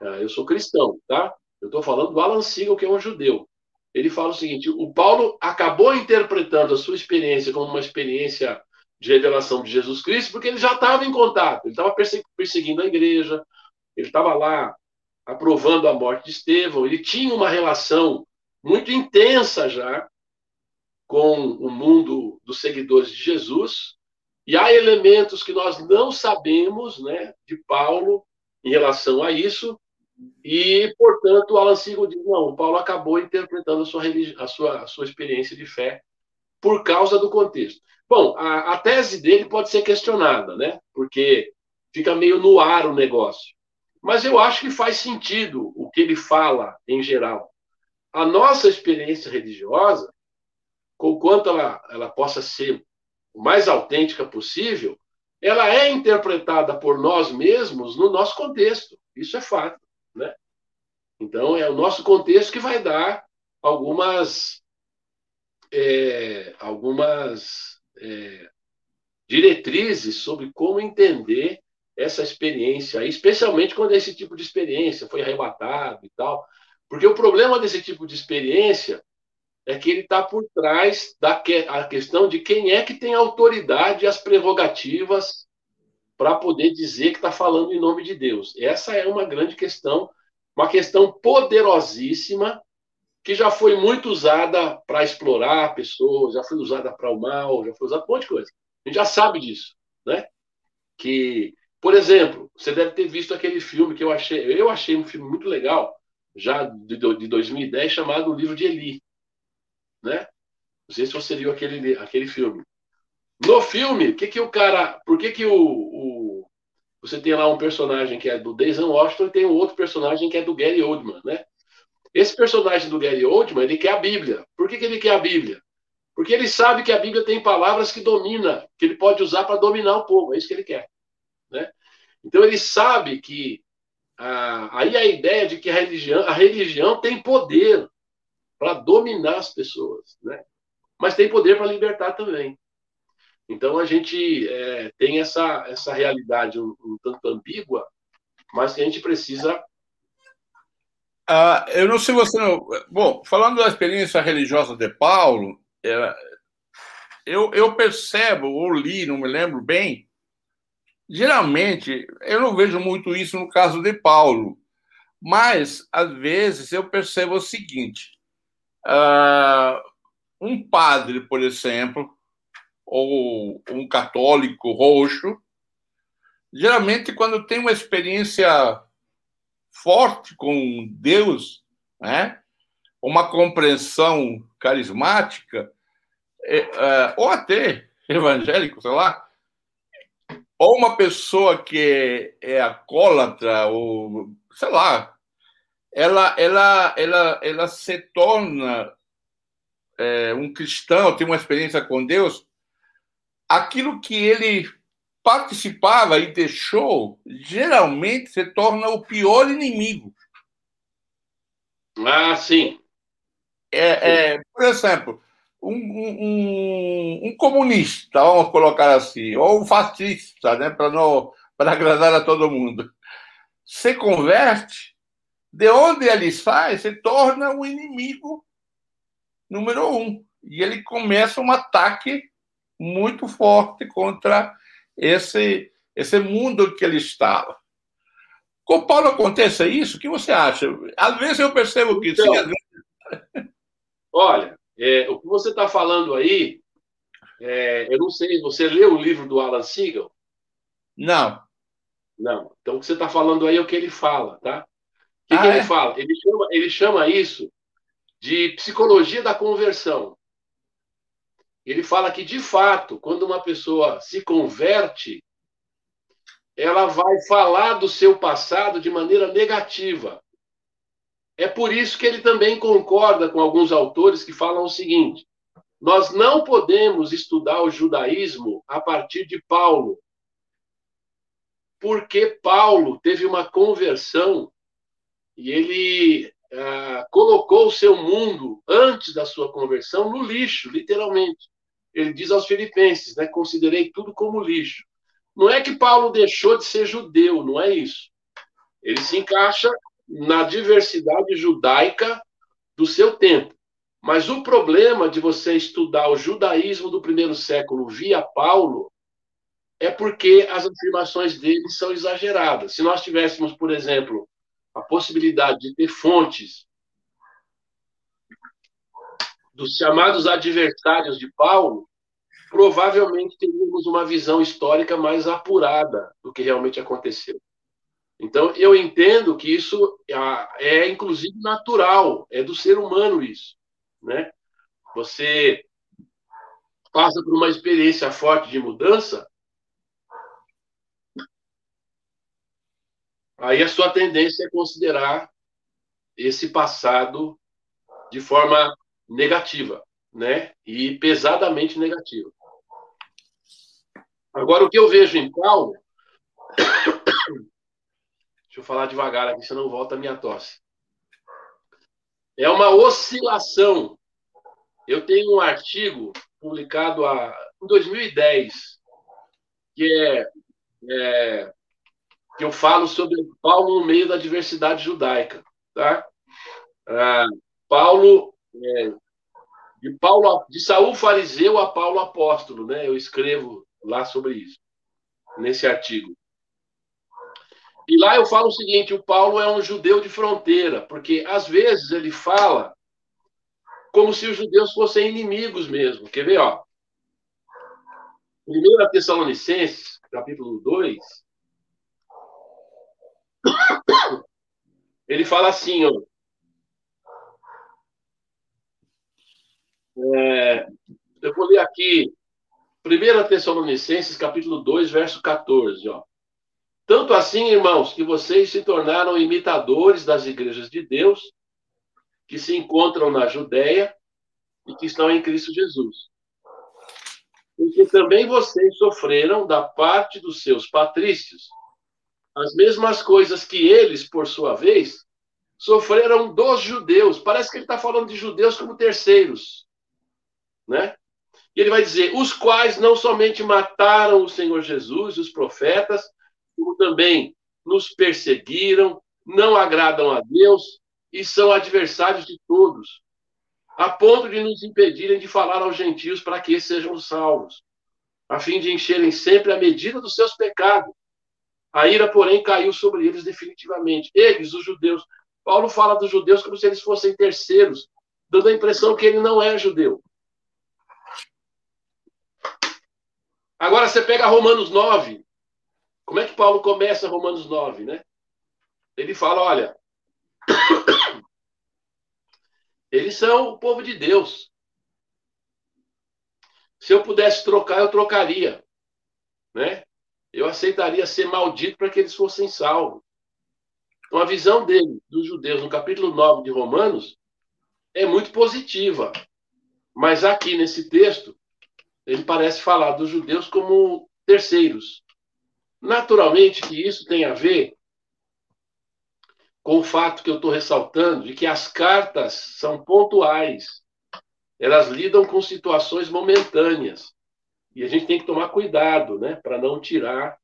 eu sou cristão, tá? Eu estou falando do Alan Siegel, que é um judeu. Ele fala o seguinte: o Paulo acabou interpretando a sua experiência como uma experiência de revelação de Jesus Cristo, porque ele já estava em contato, ele estava perseguindo a igreja, ele estava lá aprovando a morte de Estevão. Ele tinha uma relação muito intensa já com o mundo dos seguidores de Jesus. E há elementos que nós não sabemos né, de Paulo em relação a isso, e, portanto, o Alan Siegel diz: não, Paulo acabou interpretando a sua, a sua, a sua experiência de fé por causa do contexto. Bom, a, a tese dele pode ser questionada, né? Porque fica meio no ar o negócio. Mas eu acho que faz sentido o que ele fala em geral. A nossa experiência religiosa, conquanto ela, ela possa ser o mais autêntica possível, ela é interpretada por nós mesmos no nosso contexto. Isso é fato. Né? Então, é o nosso contexto que vai dar algumas, é, algumas é, diretrizes sobre como entender essa experiência, especialmente quando esse tipo de experiência foi arrebatado e tal. Porque o problema desse tipo de experiência é que ele está por trás da que, a questão de quem é que tem autoridade e as prerrogativas para poder dizer que está falando em nome de Deus. Essa é uma grande questão, uma questão poderosíssima, que já foi muito usada para explorar pessoas, já foi usada para o mal, já foi usada para um monte de coisa. A gente já sabe disso, né? Que, por exemplo, você deve ter visto aquele filme que eu achei, eu achei um filme muito legal, já de, de 2010, chamado O Livro de Eli, né? Não sei se você viu aquele, aquele filme. No filme, que que o cara, por que que o, você tem lá um personagem que é do Denzel Washington e tem um outro personagem que é do Gary Oldman, né? Esse personagem do Gary Oldman, ele quer a Bíblia. Por que, que ele quer a Bíblia? Porque ele sabe que a Bíblia tem palavras que domina, que ele pode usar para dominar o povo. É isso que ele quer, né? Então ele sabe que aí a ideia de que a religião, a religião tem poder para dominar as pessoas, né? Mas tem poder para libertar também. Então a gente é, tem essa, essa realidade um, um, tanto ambígua, mas que a gente precisa. Ah, eu não sei você. Não... Bom, falando da experiência religiosa de Paulo, é, eu, eu percebo, ou li, não me lembro bem, geralmente eu não vejo muito isso no caso de Paulo, mas às vezes eu percebo o seguinte: uh, um padre, por exemplo, ou um católico roxo, geralmente quando tem uma experiência forte com Deus, né? uma compreensão carismática, é, é, ou até evangélico, sei lá, ou uma pessoa que é, é acólatra, ou sei lá, ela, ela, ela, ela se torna é, um cristão, tem uma experiência com Deus, aquilo que ele participava e deixou, geralmente se torna o pior inimigo. Ah, sim. É, é por exemplo, um, um, um, comunista, vamos colocar assim, ou um fascista, né, para agradar a todo mundo, se converte, de onde ele sai, se torna o inimigo número um. E ele começa um ataque muito forte contra esse, esse mundo que ele estava. Com Paulo acontece isso? O que você acha? Às vezes eu percebo que então, sim, vezes... Olha, é, o que você está falando aí, é, eu não sei, você leu o livro do Alan Siegel? Não. Não. Então o que você está falando aí é o que ele fala, tá? O que, ah, que ele é? fala? Ele chama, ele chama isso de psicologia da conversão. Ele fala que, de fato, quando uma pessoa se converte, ela vai falar do seu passado de maneira negativa. É por isso que ele também concorda com alguns autores que falam o seguinte: nós não podemos estudar o judaísmo a partir de Paulo, porque Paulo teve uma conversão e ele ah, colocou o seu mundo antes da sua conversão no lixo, literalmente ele diz aos filipenses, né, considerei tudo como lixo. Não é que Paulo deixou de ser judeu, não é isso. Ele se encaixa na diversidade judaica do seu tempo. Mas o problema de você estudar o judaísmo do primeiro século via Paulo é porque as afirmações dele são exageradas. Se nós tivéssemos, por exemplo, a possibilidade de ter fontes dos chamados adversários de Paulo, provavelmente teríamos uma visão histórica mais apurada do que realmente aconteceu. Então, eu entendo que isso é, é inclusive natural, é do ser humano isso, né? Você passa por uma experiência forte de mudança, aí a sua tendência é considerar esse passado de forma negativa, né? E pesadamente negativa. Agora, o que eu vejo em Paulo. Deixa eu falar devagar aqui, senão volta a minha tosse. É uma oscilação. Eu tenho um artigo publicado a, em 2010, que é, é que eu falo sobre Paulo no meio da diversidade judaica, tá? Ah, Paulo é, de Paulo de Saul fariseu a Paulo apóstolo, né? Eu escrevo lá sobre isso nesse artigo. E lá eu falo o seguinte: o Paulo é um judeu de fronteira, porque às vezes ele fala como se os judeus fossem inimigos mesmo. Quer ver, ó? 1 Tessalonicenses, capítulo 2, ele fala assim, ó. É, eu vou ler aqui, 1 Tessalonicenses, capítulo 2, verso 14, ó. Tanto assim, irmãos, que vocês se tornaram imitadores das igrejas de Deus, que se encontram na Judéia e que estão em Cristo Jesus. Porque também vocês sofreram da parte dos seus patrícios as mesmas coisas que eles, por sua vez, sofreram dos judeus. Parece que ele está falando de judeus como terceiros. Né? E ele vai dizer: os quais não somente mataram o Senhor Jesus e os profetas, como também nos perseguiram, não agradam a Deus e são adversários de todos, a ponto de nos impedirem de falar aos gentios para que sejam salvos, a fim de encherem sempre a medida dos seus pecados. A ira, porém, caiu sobre eles definitivamente. Eles, os judeus. Paulo fala dos judeus como se eles fossem terceiros, dando a impressão que ele não é judeu. Agora você pega Romanos 9. Como é que Paulo começa Romanos 9, né? Ele fala, olha, eles são o povo de Deus. Se eu pudesse trocar, eu trocaria, né? Eu aceitaria ser maldito para que eles fossem salvos. Então, a visão dele, dos judeus, no capítulo 9 de Romanos, é muito positiva. Mas aqui nesse texto, ele parece falar dos judeus como terceiros. Naturalmente que isso tem a ver com o fato que eu estou ressaltando de que as cartas são pontuais. Elas lidam com situações momentâneas. E a gente tem que tomar cuidado, né, para não tirar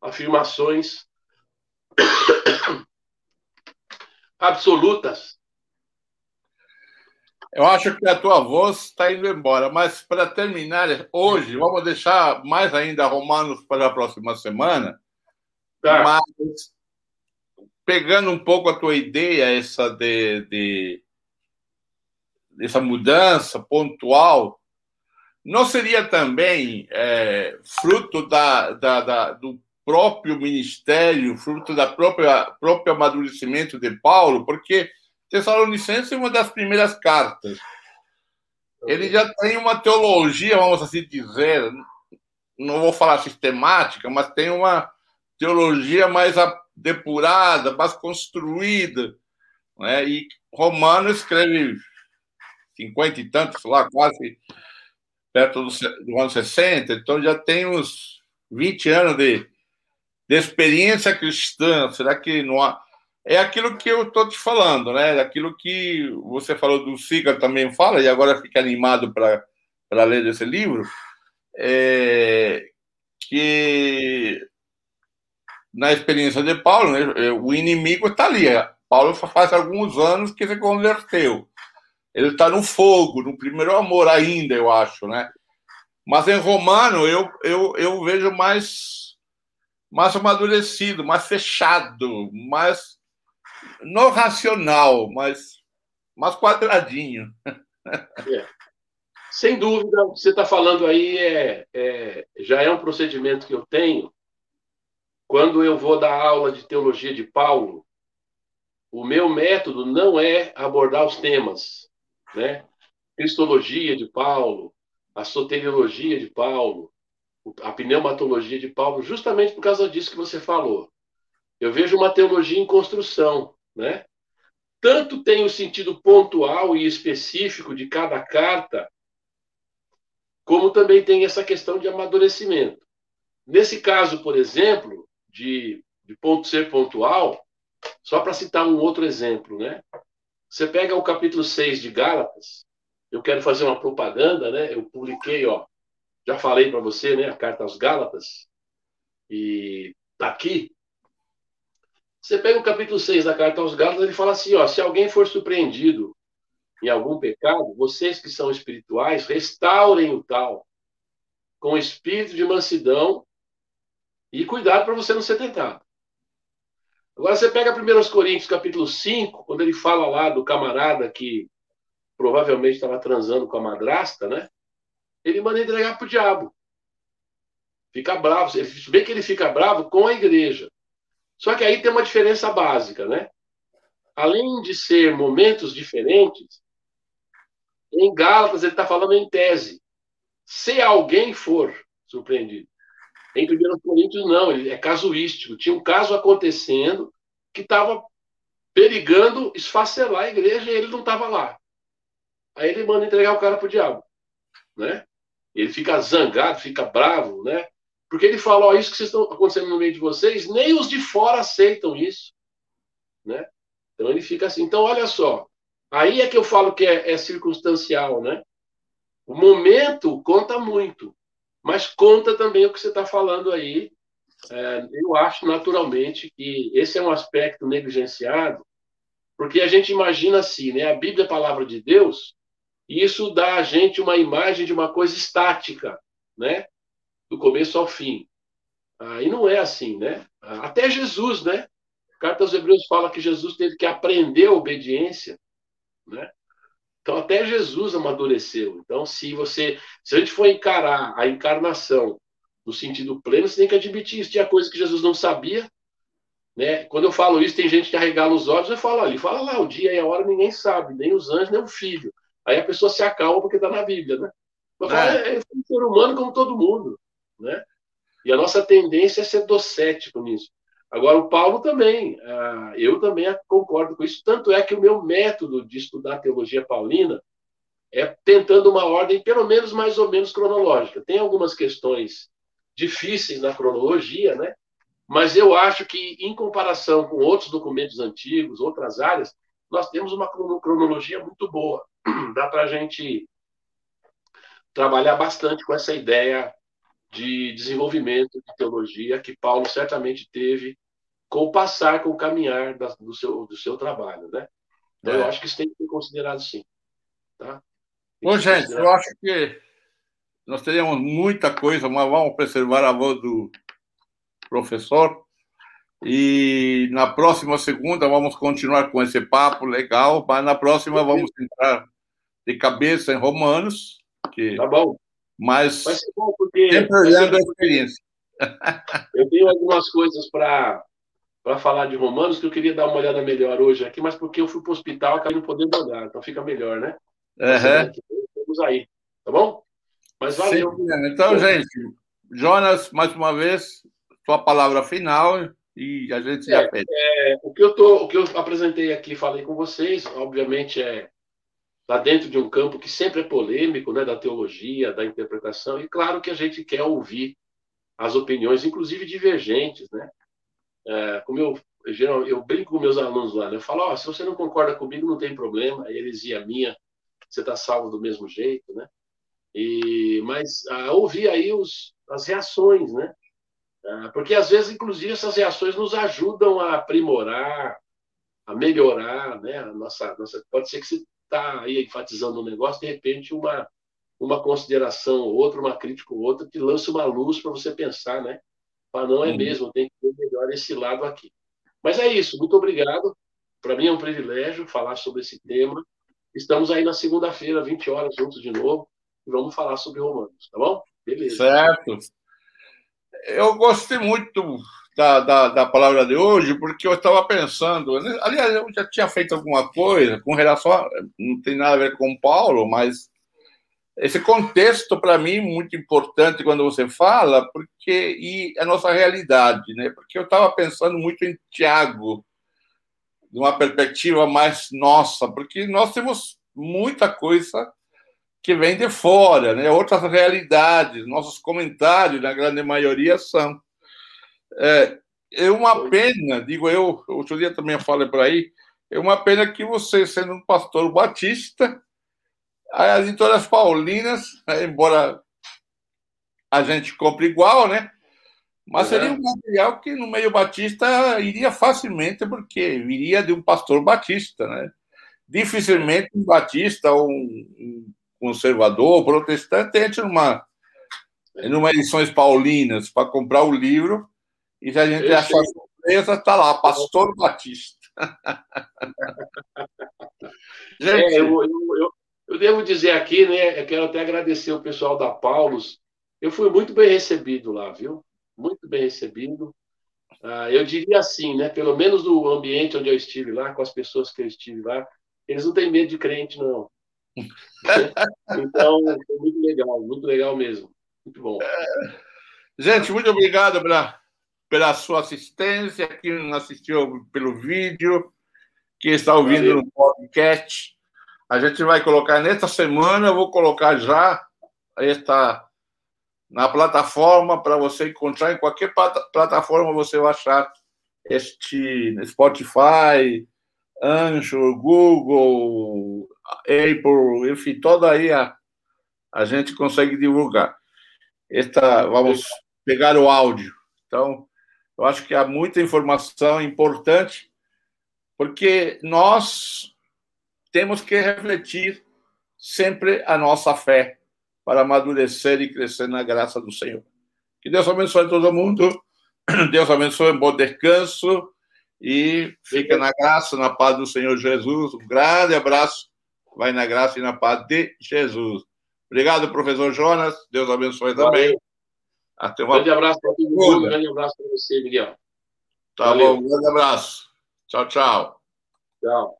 afirmações absolutas eu acho que a tua voz está indo embora, mas para terminar hoje, vamos deixar mais ainda Romanos para a próxima semana. Tá. Mas pegando um pouco a tua ideia, essa de, de essa mudança pontual, não seria também é, fruto da, da, da, do próprio ministério, fruto da própria próprio amadurecimento de Paulo, porque Tessalonicenses é uma das primeiras cartas. Ele já tem uma teologia, vamos assim dizer, não vou falar sistemática, mas tem uma teologia mais depurada, mais construída. Né? E Romano escreve cinquenta e tantos, lá, quase perto do, do ano 60, então já tem uns 20 anos de, de experiência cristã. Será que não há é aquilo que eu estou te falando, né? É aquilo que você falou do Siga também fala, e agora fica animado para ler esse livro, é, que na experiência de Paulo, né, é, o inimigo está ali. Paulo faz alguns anos que se converteu. Ele está no fogo, no primeiro amor ainda, eu acho, né? Mas em Romano eu, eu, eu vejo mais, mais amadurecido, mais fechado, mais não racional, mas mais quadradinho. É. Sem dúvida, o que você está falando aí é, é, já é um procedimento que eu tenho. Quando eu vou dar aula de teologia de Paulo, o meu método não é abordar os temas, né? Cristologia de Paulo, a soteriologia de Paulo, a pneumatologia de Paulo, justamente por causa disso que você falou. Eu vejo uma teologia em construção, né? Tanto tem o sentido pontual e específico de cada carta, como também tem essa questão de amadurecimento. Nesse caso, por exemplo, de, de ponto ser pontual, só para citar um outro exemplo, né? Você pega o capítulo 6 de Gálatas, eu quero fazer uma propaganda, né? Eu publiquei, ó, já falei para você, né, a carta aos Gálatas, e tá aqui. Você pega o capítulo 6 da carta aos Gálatas, ele fala assim, ó, se alguém for surpreendido em algum pecado, vocês que são espirituais, restaurem o tal com espírito de mansidão e cuidado para você não ser tentado. Agora você pega 1 Coríntios capítulo 5, quando ele fala lá do camarada que provavelmente estava transando com a madrasta, né? Ele manda entregar para o diabo. Fica bravo. Se bem que ele fica bravo com a igreja. Só que aí tem uma diferença básica, né? Além de ser momentos diferentes, em Gálatas ele está falando em tese. Se alguém for surpreendido. Em 1 Coríntios, não, ele é casuístico. Tinha um caso acontecendo que estava perigando esfacelar a igreja e ele não estava lá. Aí ele manda entregar o cara para o diabo. Né? Ele fica zangado, fica bravo, né? Porque ele fala, ó, isso que vocês estão acontecendo no meio de vocês, nem os de fora aceitam isso, né? Então ele fica assim. Então, olha só, aí é que eu falo que é, é circunstancial, né? O momento conta muito. Mas conta também o que você está falando aí. É, eu acho naturalmente que esse é um aspecto negligenciado, porque a gente imagina assim, né? A Bíblia é a palavra de Deus, e isso dá a gente uma imagem de uma coisa estática, né? Do começo ao fim. Ah, e não é assim, né? Até Jesus, né? A Carta aos Hebreus fala que Jesus teve que aprender a obediência, né? Então, até Jesus amadureceu. Então, se você, se a gente for encarar a encarnação no sentido pleno, você tem que admitir isso. Tinha coisa que Jesus não sabia. Né? Quando eu falo isso, tem gente que arregala os olhos. Eu falo, ali, fala lá, o dia e a hora ninguém sabe, nem os anjos, nem o filho. Aí a pessoa se acalma porque está na Bíblia, né? Mas é. é, é um ser humano como todo mundo, né? E a nossa tendência é ser docético nisso. Agora, o Paulo também, ah, eu também concordo com isso. Tanto é que o meu método de estudar teologia paulina é tentando uma ordem, pelo menos mais ou menos cronológica. Tem algumas questões difíceis na cronologia, né? Mas eu acho que, em comparação com outros documentos antigos, outras áreas, nós temos uma cronologia muito boa. Dá para a gente trabalhar bastante com essa ideia de desenvolvimento de teologia que Paulo certamente teve com o passar, com o caminhar da, do, seu, do seu trabalho, né? Então, é. eu acho que isso tem que ser considerado sim. Tá? Bom, gente, considerado... eu acho que nós teríamos muita coisa, mas vamos preservar a voz do professor. E na próxima segunda vamos continuar com esse papo legal, mas na próxima vamos entrar de cabeça em Romanos. Que... Tá bom. Mas vai ser bom porque sempre olhando a experiência. Eu tenho algumas coisas para para falar de Romanos que eu queria dar uma olhada melhor hoje aqui, mas porque eu fui para o hospital acabei não podendo olhar, então fica melhor, né? Uhum. Vamos aí, tá bom? Mas valeu. Sim, então, gente, Jonas, mais uma vez, sua palavra final e a gente já pede. É, o que eu tô, o que eu apresentei aqui, falei com vocês, obviamente é está dentro de um campo que sempre é polêmico, né, da teologia, da interpretação, e claro que a gente quer ouvir as opiniões, inclusive divergentes, né? É, como eu, eu, eu brinco com meus alunos lá, né? eu falo, oh, se você não concorda comigo, não tem problema, a heresia minha, você está salvo do mesmo jeito, né? E, mas ah, ouvir aí os, as reações, né? Ah, porque às vezes, inclusive, essas reações nos ajudam a aprimorar, a melhorar, né? A nossa, nossa, pode ser que você está aí enfatizando um negócio, de repente uma, uma consideração ou outra, uma crítica ou outra, que lança uma luz para você pensar, né? Para não é uhum. mesmo, tem que ver melhor esse lado aqui. Mas é isso, muito obrigado. para mim é um privilégio falar sobre esse tema. Estamos aí na segunda-feira, 20 horas, juntos de novo, e vamos falar sobre Romanos, tá bom? Beleza. Certo. Eu gostei muito da, da, da palavra de hoje, porque eu estava pensando, né, aliás, eu já tinha feito alguma coisa com relação a, não tem nada a ver com Paulo, mas esse contexto para mim muito importante quando você fala, porque e a nossa realidade, né? Porque eu estava pensando muito em Tiago, de uma perspectiva mais nossa, porque nós temos muita coisa que vem de fora, né? Outras realidades, nossos comentários, na grande maioria, são. É, é uma pena, digo eu, outro dia também falei por aí, é uma pena que você, sendo um pastor batista, as editoras paulinas, né, embora a gente compre igual, né? Mas seria um material que no meio batista iria facilmente, porque viria de um pastor batista, né? Dificilmente um batista ou um conservador, protestante, entra numa, numa edições paulinas para comprar o livro e se a gente achar surpresa, está lá, Pastor Batista. gente, é, eu, eu, eu, eu, devo dizer aqui, né? Eu quero até agradecer o pessoal da Paulus. Eu fui muito bem recebido lá, viu? Muito bem recebido. Ah, eu diria assim, né? Pelo menos no ambiente onde eu estive lá, com as pessoas que eu estive lá, eles não têm medo de crente, não. então, foi muito legal, muito legal mesmo. Muito bom. Gente, muito obrigado pela, pela sua assistência, quem assistiu pelo vídeo, quem está ouvindo Valeu. no podcast. A gente vai colocar nesta semana, eu vou colocar já esta na plataforma para você encontrar em qualquer plataforma você vai achar este Spotify, Anchor, Google, Apple, enfim, toda aí a, a gente consegue divulgar. Esta, vamos pegar o áudio. Então, eu acho que há muita informação importante, porque nós temos que refletir sempre a nossa fé para amadurecer e crescer na graça do Senhor. Que Deus abençoe todo mundo. Deus abençoe, um bom descanso e fica na graça, na paz do Senhor Jesus. Um grande abraço. Vai na graça e na paz de Jesus. Obrigado, professor Jonas. Deus abençoe também. Valeu. Até uma... Grande abraço para todo mundo. Grande abraço para você, Miguel. Tá Valeu. bom, um grande abraço. Tchau, tchau. Tchau.